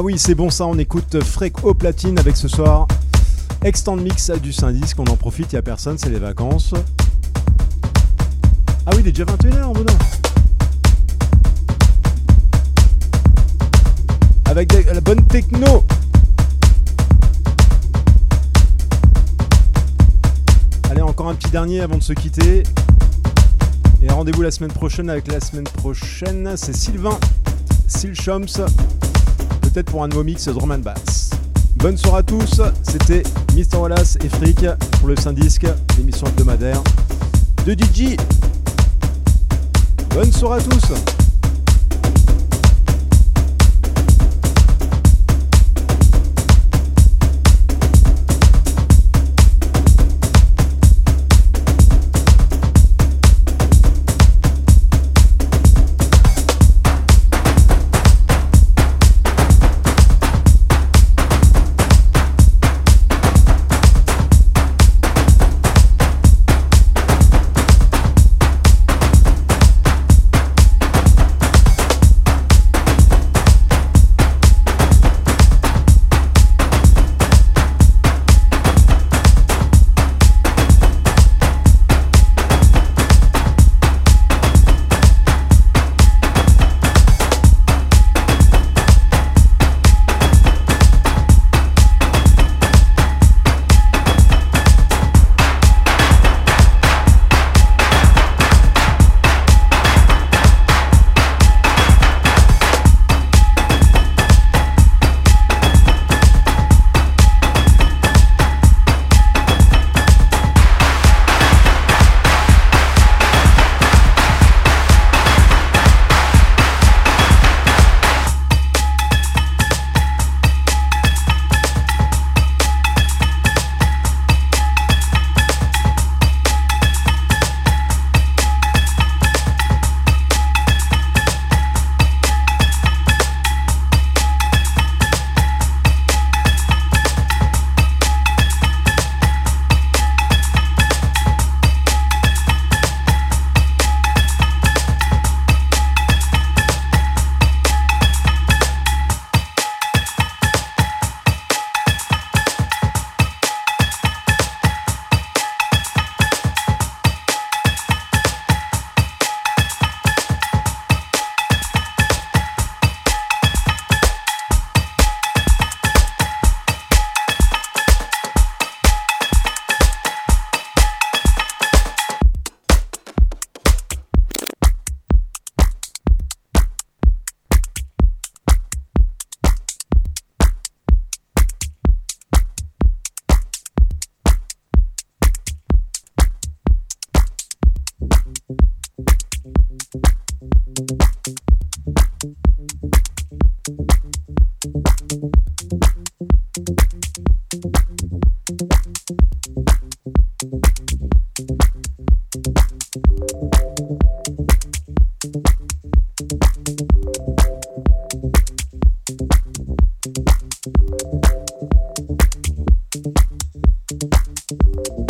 Ah oui, c'est bon ça, on écoute Freak au platine avec ce soir Extend Mix du Syndisk, on en profite, il n'y a personne, c'est les vacances. Ah oui, il est déjà 21h, bon Avec la bonne techno Allez, encore un petit dernier avant de se quitter. Et rendez-vous la semaine prochaine avec la semaine prochaine, c'est Sylvain Silchoms peut-être pour un nouveau mix drum and bass. Bonne soirée à tous, c'était Mr. Wallace et Frick pour le Saint-Disque, l'émission hebdomadaire de DJ. Bonne soirée à tous thank you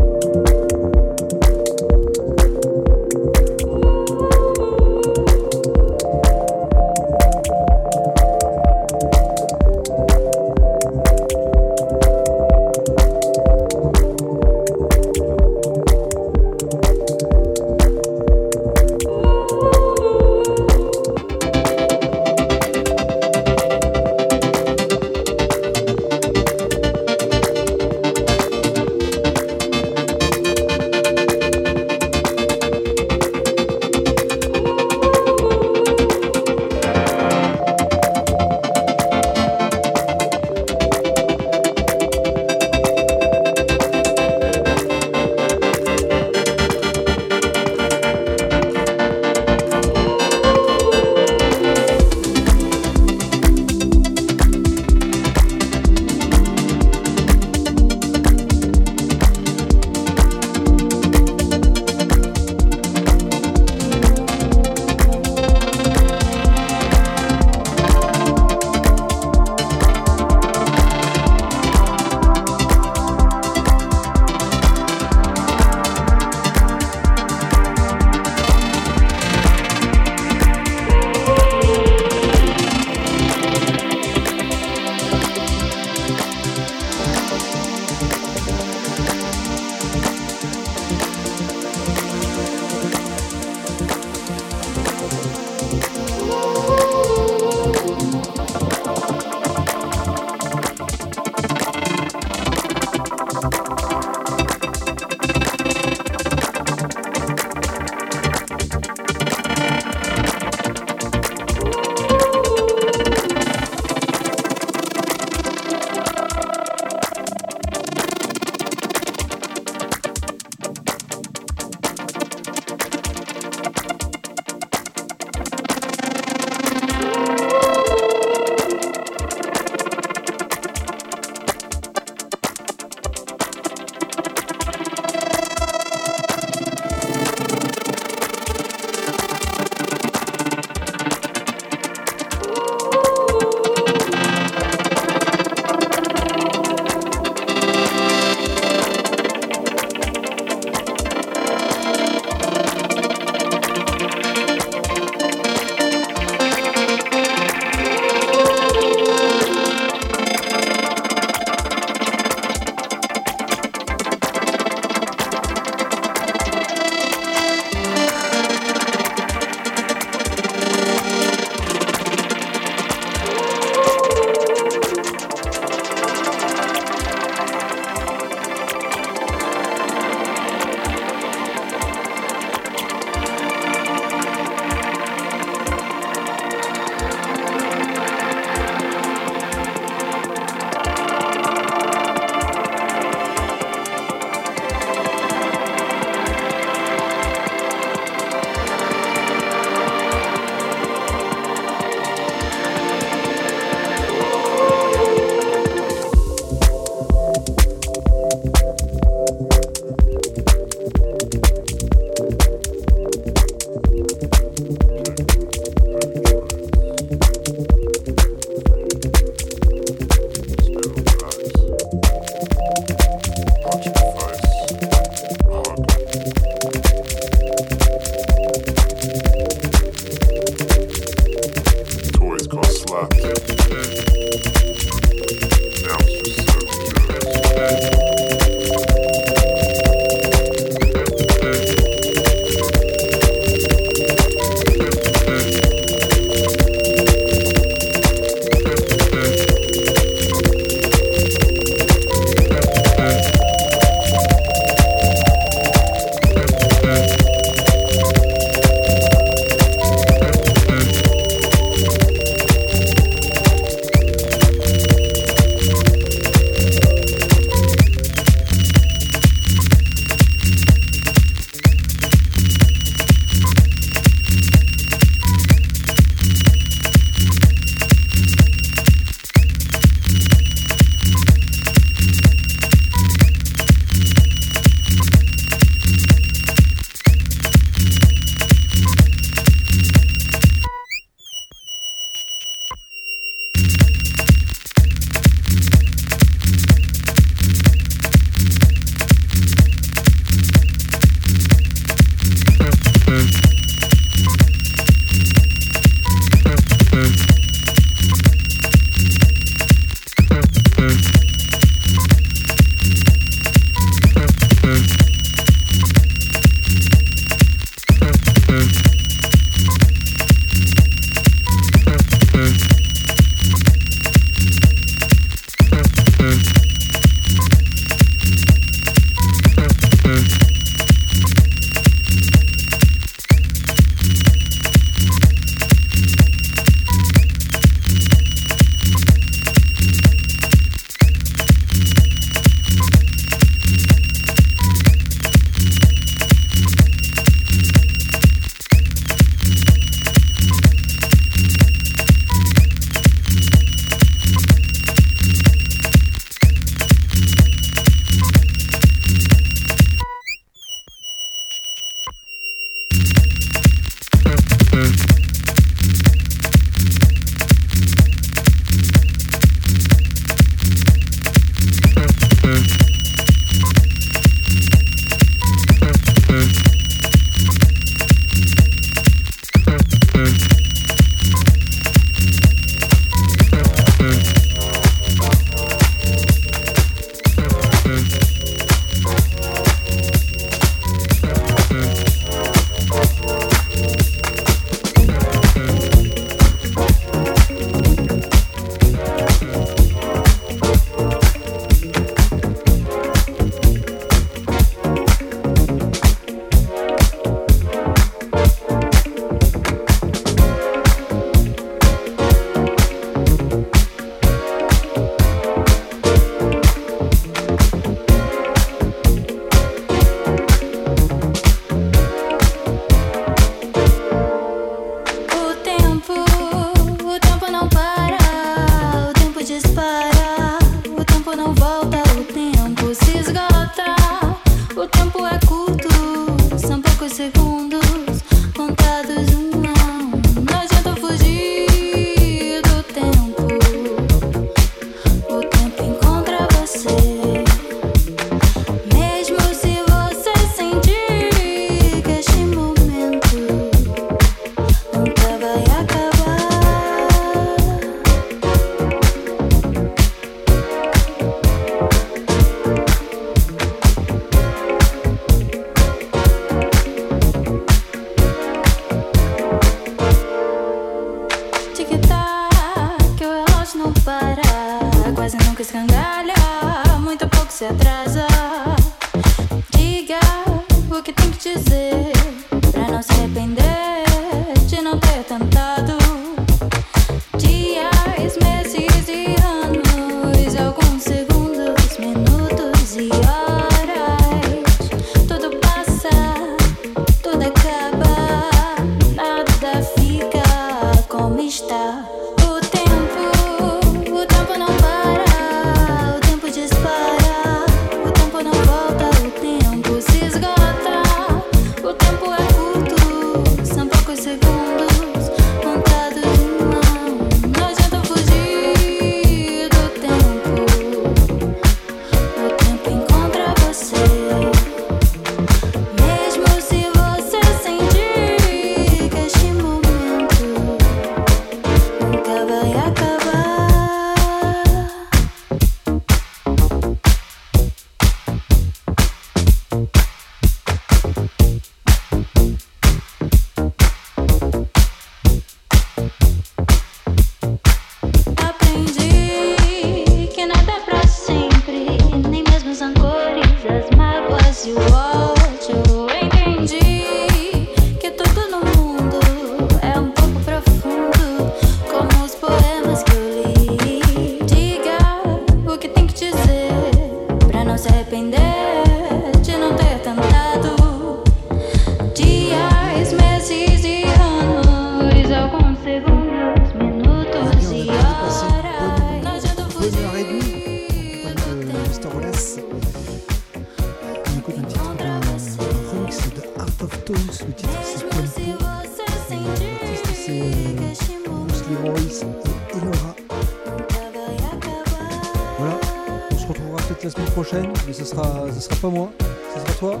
sera, ce sera pas moi, ce sera toi.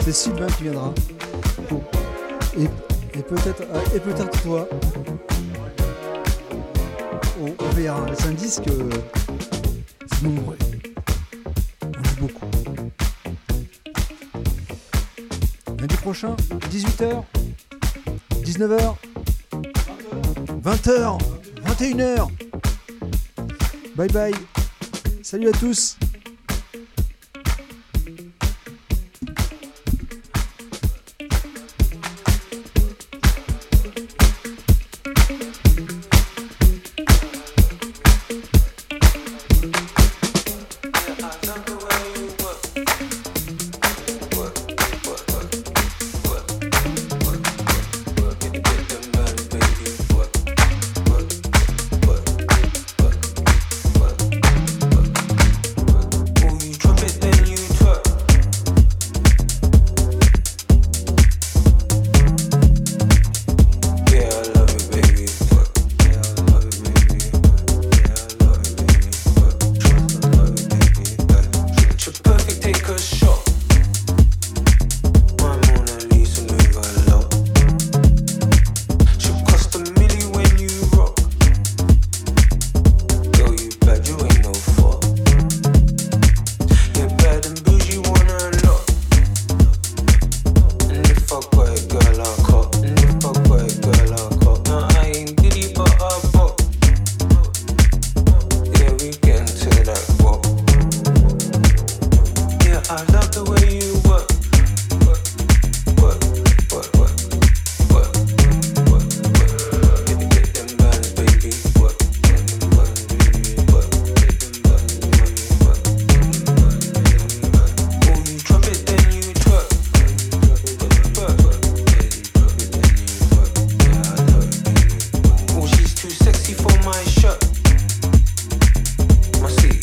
C'est Sylvain qui viendra. Et, peut-être euh, et peut toi. On, on verra. C'est un disque euh, c'est nombreux. On joue beaucoup. Lundi prochain, 18h, 19h, 20h, 21h. Bye bye. Salut à tous.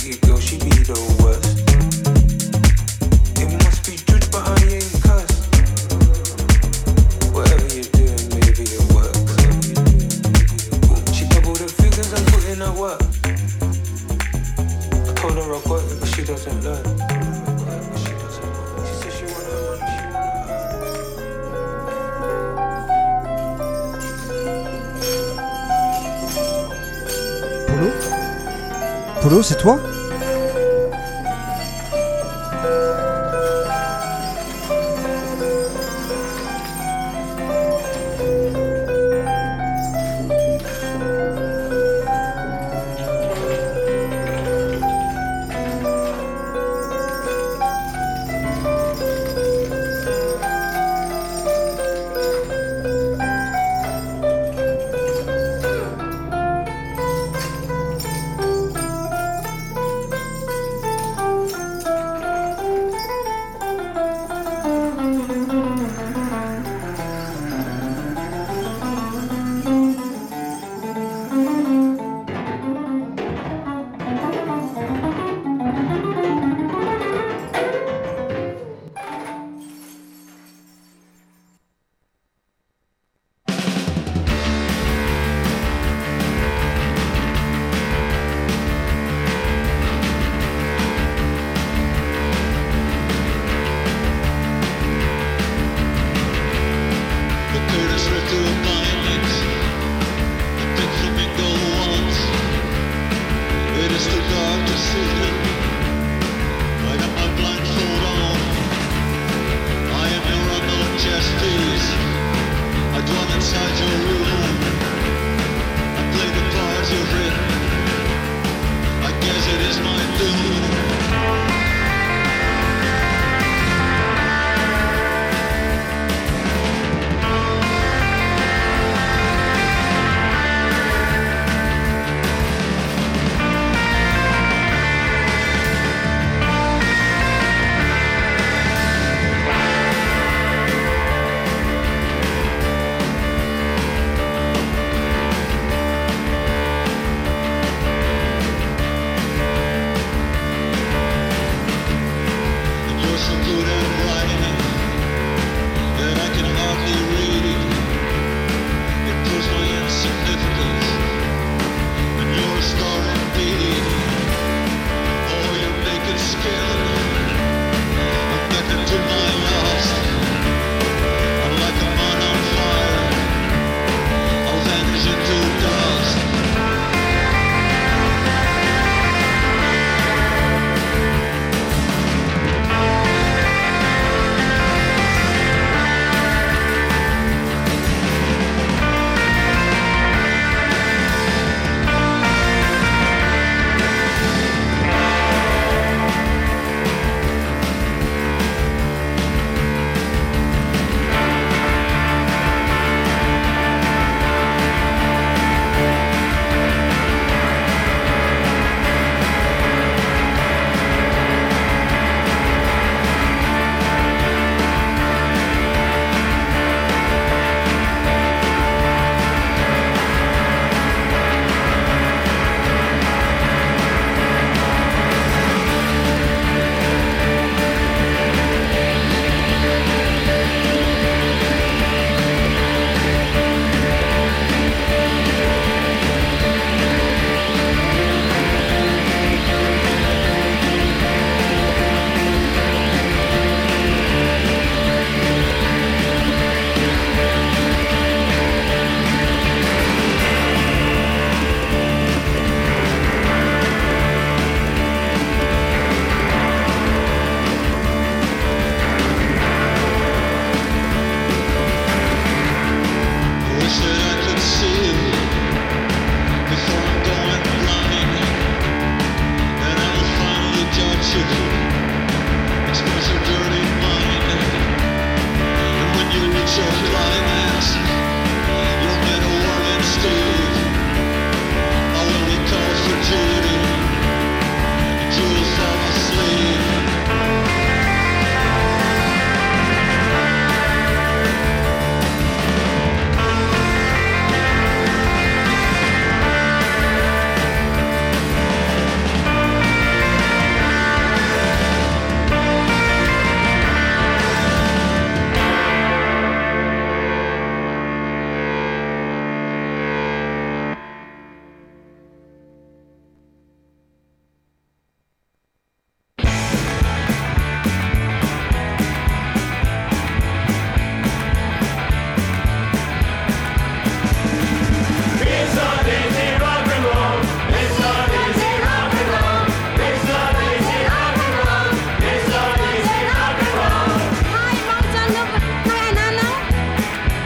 you go, she be the worst.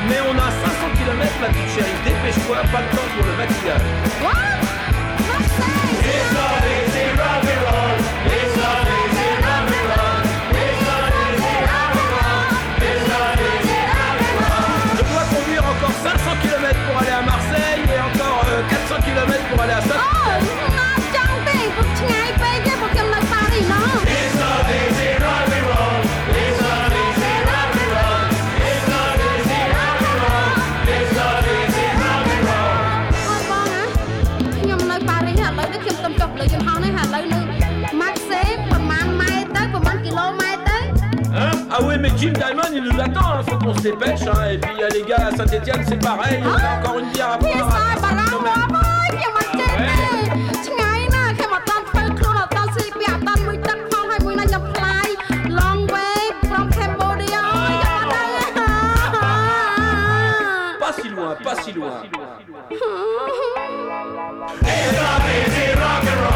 Mais on a 500 km la petite chérie, dépêche-toi, pas le temps pour le maquillage. attends, hein, qu'on se dépêche. Hein, et puis il les gars à Saint-Etienne, c'est pareil, on a encore une bière à boire. Pas si loin, pas si loin. Eh,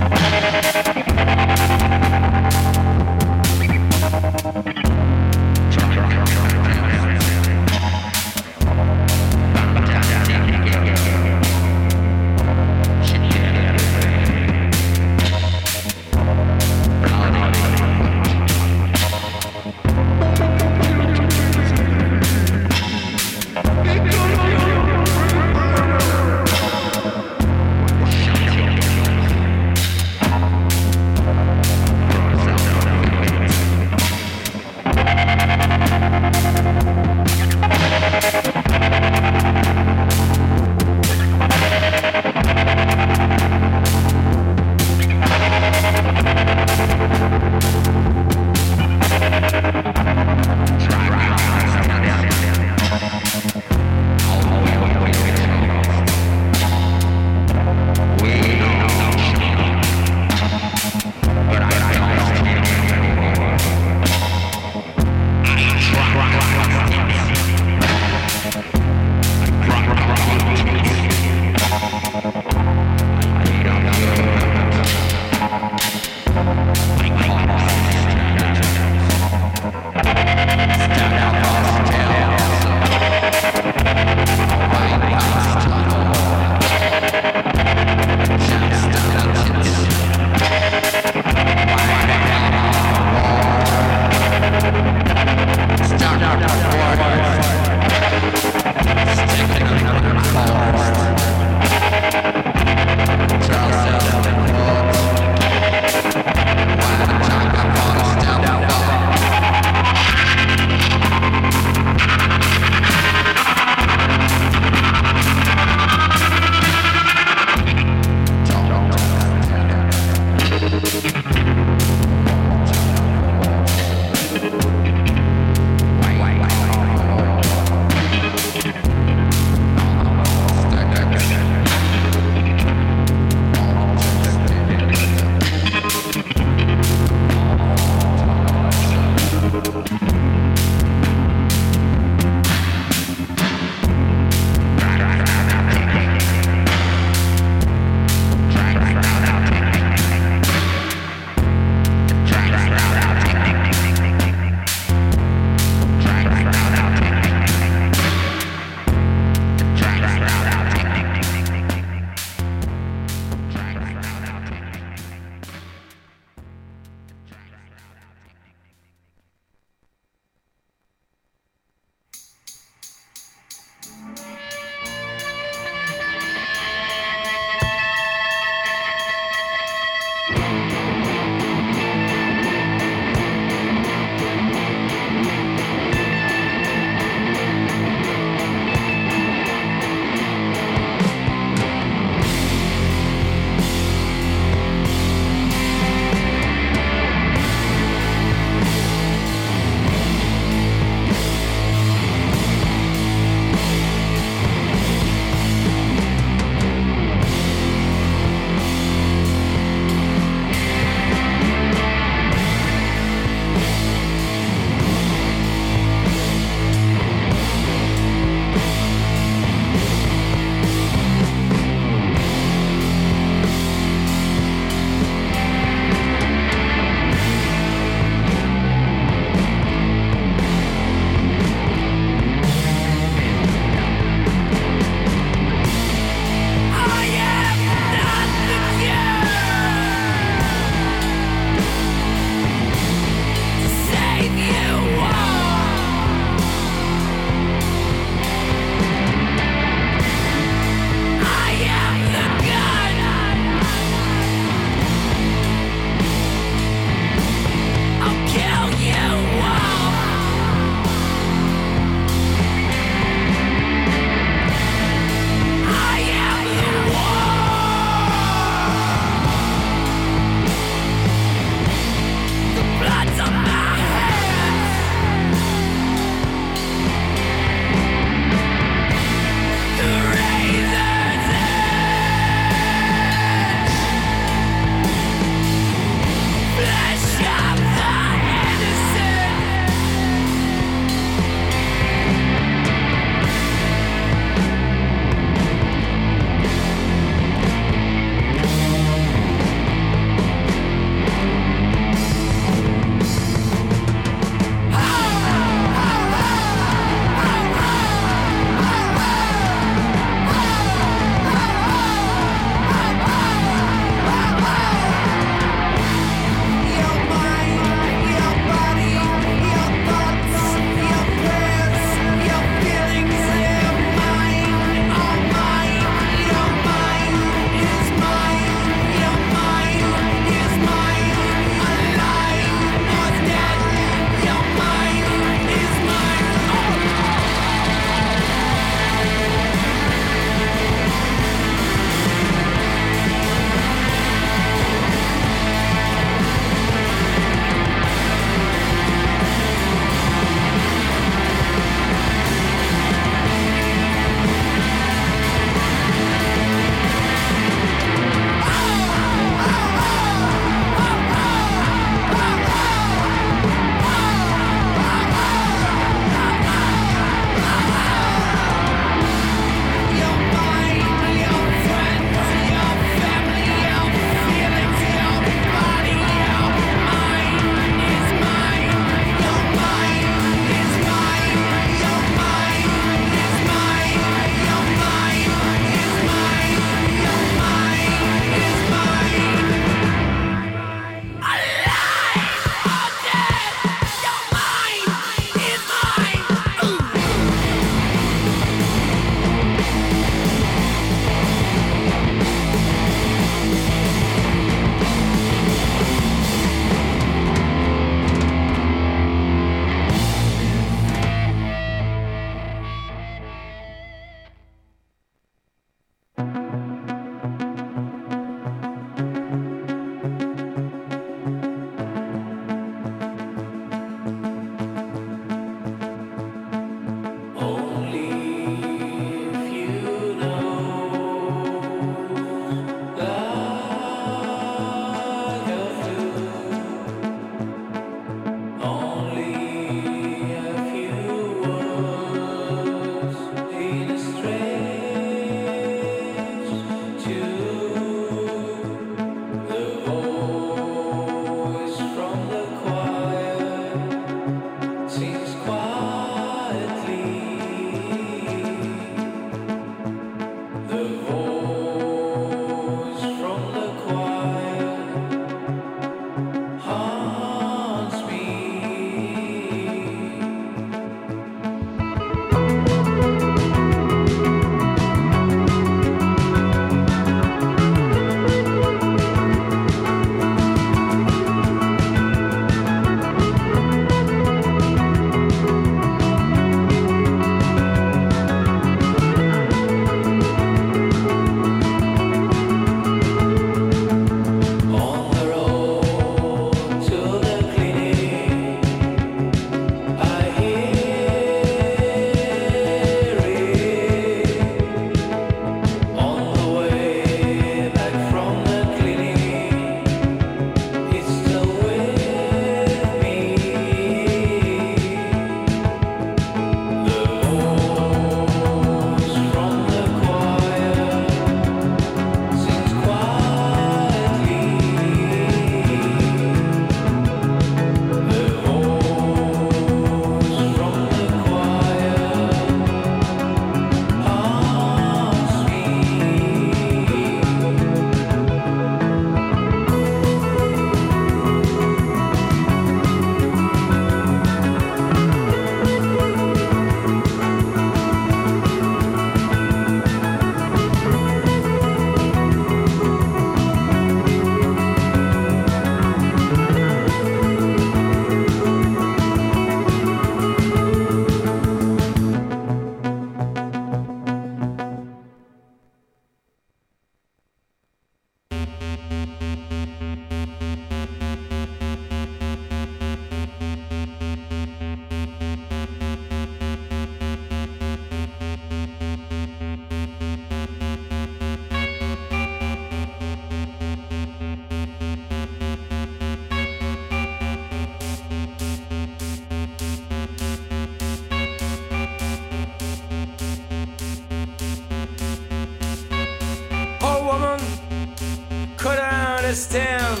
understand.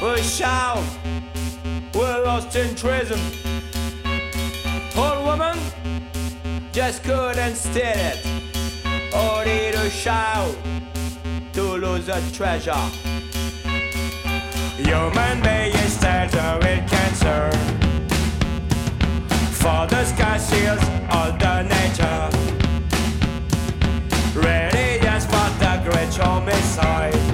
We shout, we're lost in treason. Old woman just couldn't stand it. Only to shout to lose a treasure. Human beings started with cancer. For the sky seals all the nature. Ready just for the great homicide.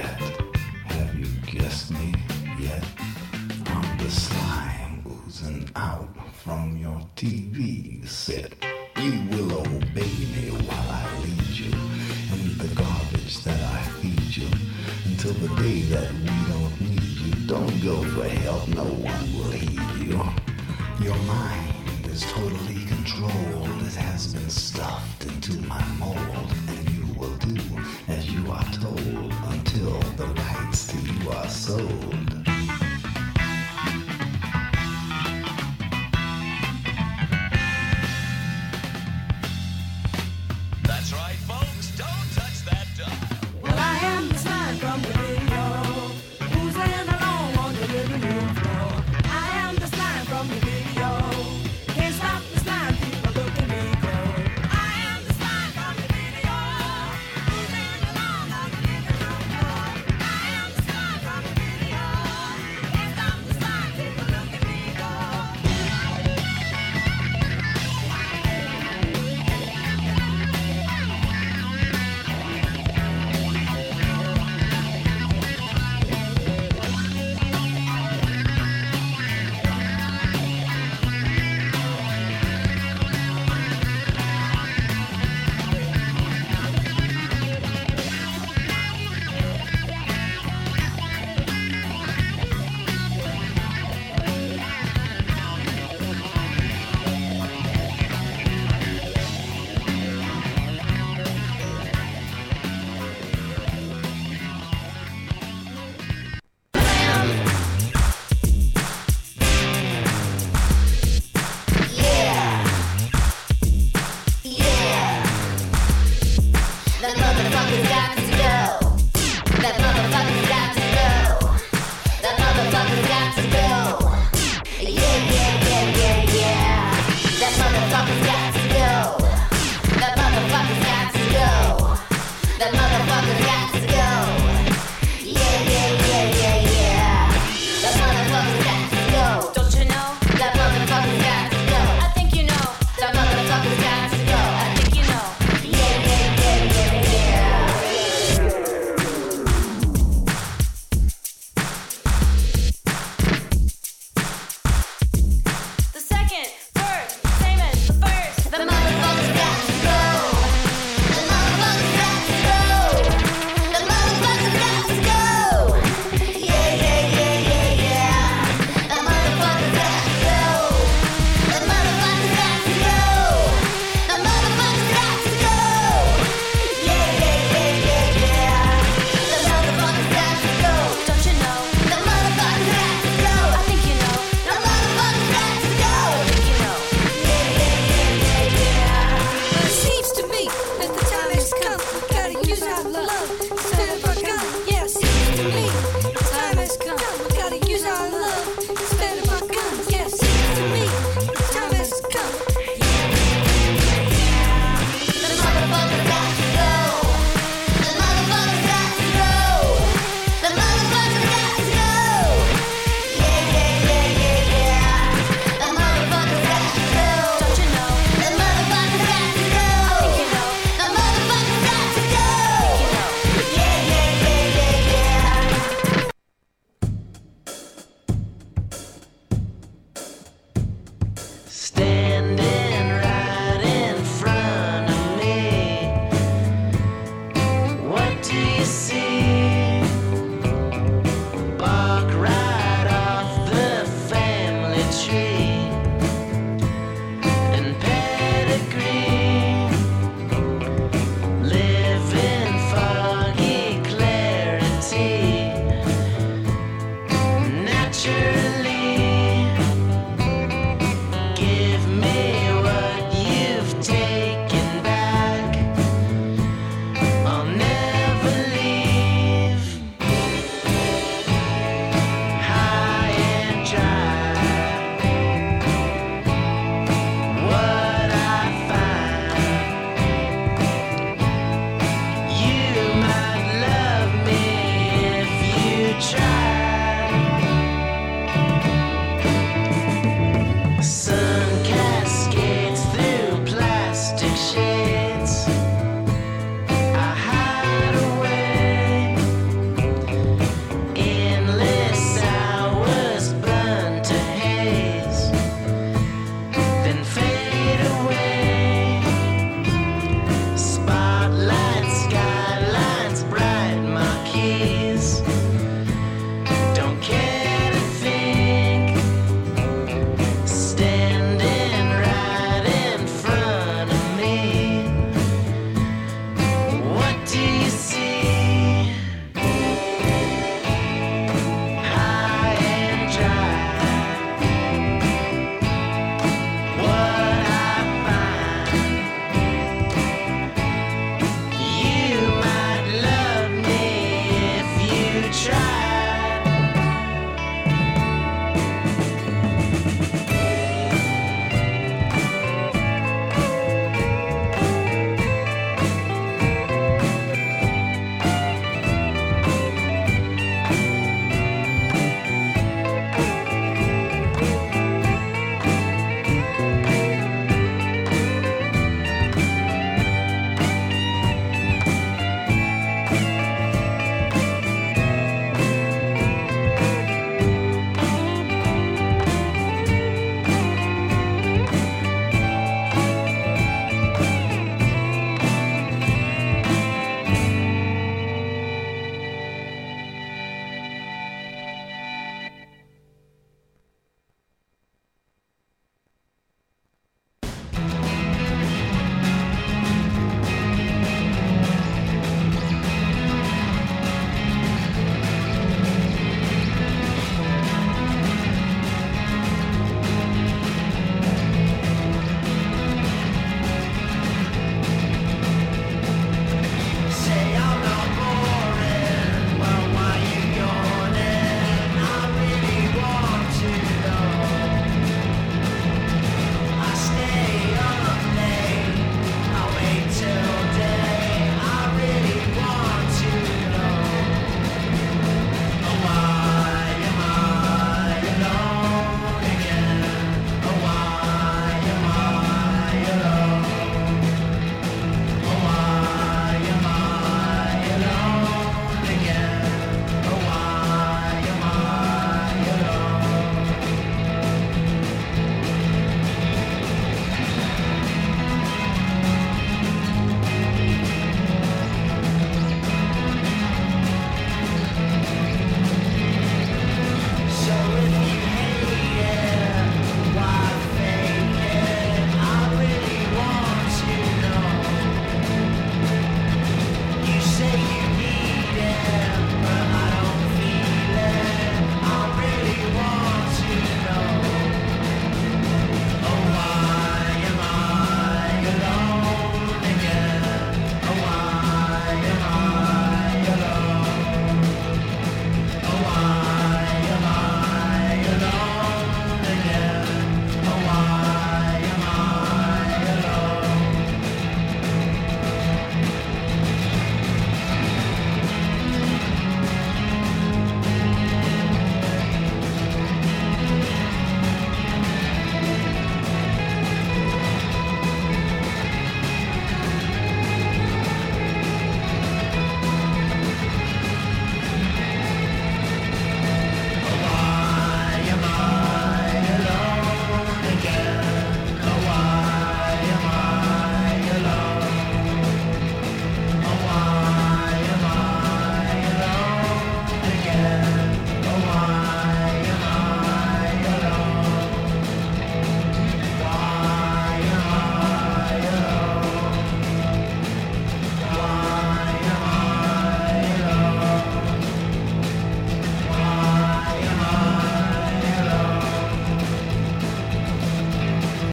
Get. Have you guessed me yet? I'm the slime oozing out from your TV set. You will obey me while I lead you in the garbage that I feed you until the day that we don't need you. Don't go for help, no one will heed you. Your mind is totally controlled. It has been